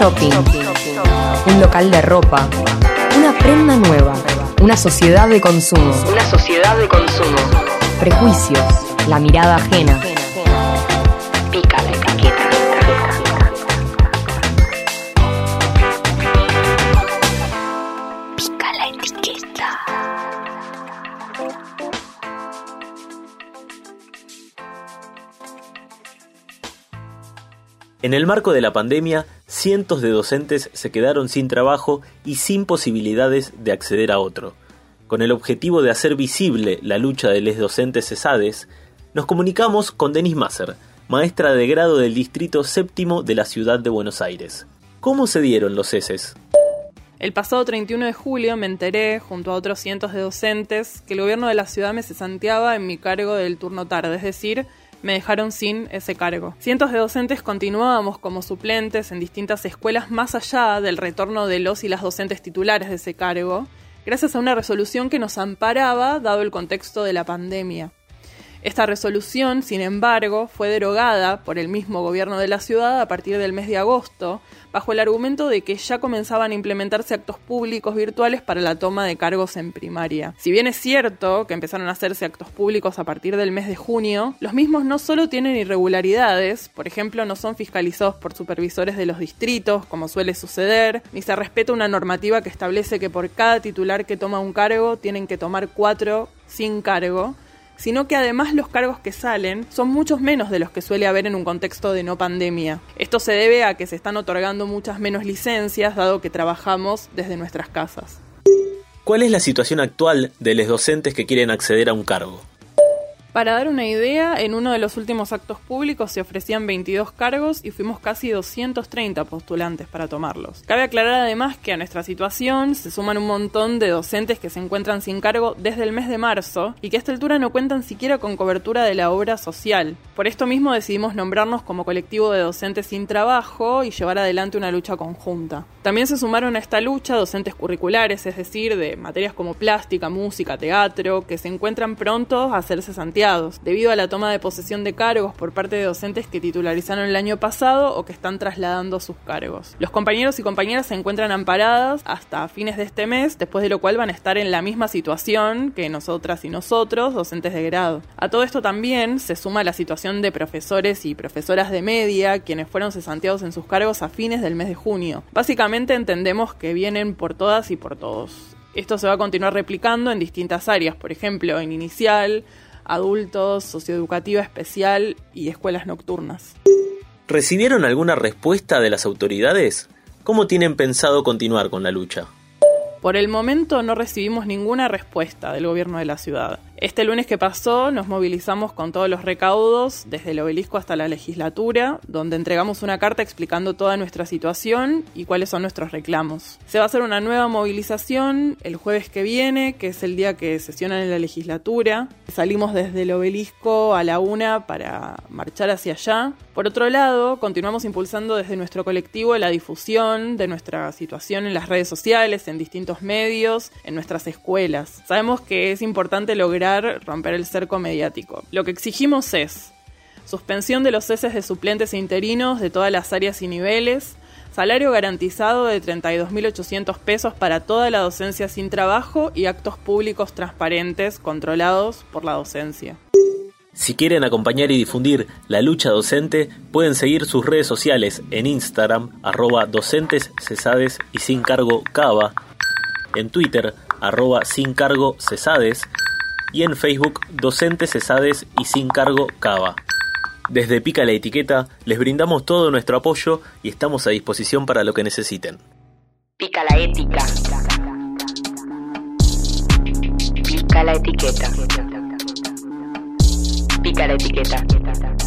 shopping, un local de ropa, una prenda nueva, una sociedad de consumo, Una sociedad de consumo. prejuicios, la mirada ajena. Pica la etiqueta. Pica la etiqueta. En el marco de la pandemia, cientos de docentes se quedaron sin trabajo y sin posibilidades de acceder a otro. Con el objetivo de hacer visible la lucha de los docentes cesades, nos comunicamos con Denise Masser, maestra de grado del Distrito Séptimo de la ciudad de Buenos Aires. ¿Cómo se dieron los ceses? El pasado 31 de julio me enteré, junto a otros cientos de docentes, que el gobierno de la ciudad me cesanteaba en mi cargo del turno tarde, es decir, me dejaron sin ese cargo. Cientos de docentes continuábamos como suplentes en distintas escuelas más allá del retorno de los y las docentes titulares de ese cargo, gracias a una resolución que nos amparaba dado el contexto de la pandemia. Esta resolución, sin embargo, fue derogada por el mismo gobierno de la ciudad a partir del mes de agosto, bajo el argumento de que ya comenzaban a implementarse actos públicos virtuales para la toma de cargos en primaria. Si bien es cierto que empezaron a hacerse actos públicos a partir del mes de junio, los mismos no solo tienen irregularidades, por ejemplo, no son fiscalizados por supervisores de los distritos, como suele suceder, ni se respeta una normativa que establece que por cada titular que toma un cargo tienen que tomar cuatro sin cargo, sino que además los cargos que salen son muchos menos de los que suele haber en un contexto de no pandemia. Esto se debe a que se están otorgando muchas menos licencias, dado que trabajamos desde nuestras casas. ¿Cuál es la situación actual de los docentes que quieren acceder a un cargo? Para dar una idea, en uno de los últimos actos públicos se ofrecían 22 cargos y fuimos casi 230 postulantes para tomarlos. Cabe aclarar además que a nuestra situación se suman un montón de docentes que se encuentran sin cargo desde el mes de marzo y que a esta altura no cuentan siquiera con cobertura de la obra social. Por esto mismo decidimos nombrarnos como colectivo de docentes sin trabajo y llevar adelante una lucha conjunta. También se sumaron a esta lucha docentes curriculares, es decir, de materias como plástica, música, teatro, que se encuentran prontos a hacer debido a la toma de posesión de cargos por parte de docentes que titularizaron el año pasado o que están trasladando sus cargos. Los compañeros y compañeras se encuentran amparadas hasta fines de este mes, después de lo cual van a estar en la misma situación que nosotras y nosotros, docentes de grado. A todo esto también se suma la situación de profesores y profesoras de media, quienes fueron cesanteados en sus cargos a fines del mes de junio. Básicamente entendemos que vienen por todas y por todos. Esto se va a continuar replicando en distintas áreas, por ejemplo, en inicial, adultos, socioeducativa especial y escuelas nocturnas. ¿Recibieron alguna respuesta de las autoridades? ¿Cómo tienen pensado continuar con la lucha? Por el momento no recibimos ninguna respuesta del gobierno de la ciudad. Este lunes que pasó nos movilizamos con todos los recaudos, desde el obelisco hasta la legislatura, donde entregamos una carta explicando toda nuestra situación y cuáles son nuestros reclamos. Se va a hacer una nueva movilización el jueves que viene, que es el día que sesionan en la legislatura. Salimos desde el obelisco a la una para marchar hacia allá. Por otro lado, continuamos impulsando desde nuestro colectivo la difusión de nuestra situación en las redes sociales, en distintos medios, en nuestras escuelas. Sabemos que es importante lograr romper el cerco mediático. Lo que exigimos es suspensión de los ceses de suplentes interinos de todas las áreas y niveles, salario garantizado de 32.800 pesos para toda la docencia sin trabajo y actos públicos transparentes controlados por la docencia. Si quieren acompañar y difundir la lucha docente, pueden seguir sus redes sociales en Instagram, arroba docentes cesades y sin cargo cava, en Twitter, arroba sin cargo cesades, y en Facebook Docentes Cesades y Sin Cargo Cava. Desde Pica la Etiqueta les brindamos todo nuestro apoyo y estamos a disposición para lo que necesiten. Pica la ética. Pica la etiqueta. Pica la etiqueta.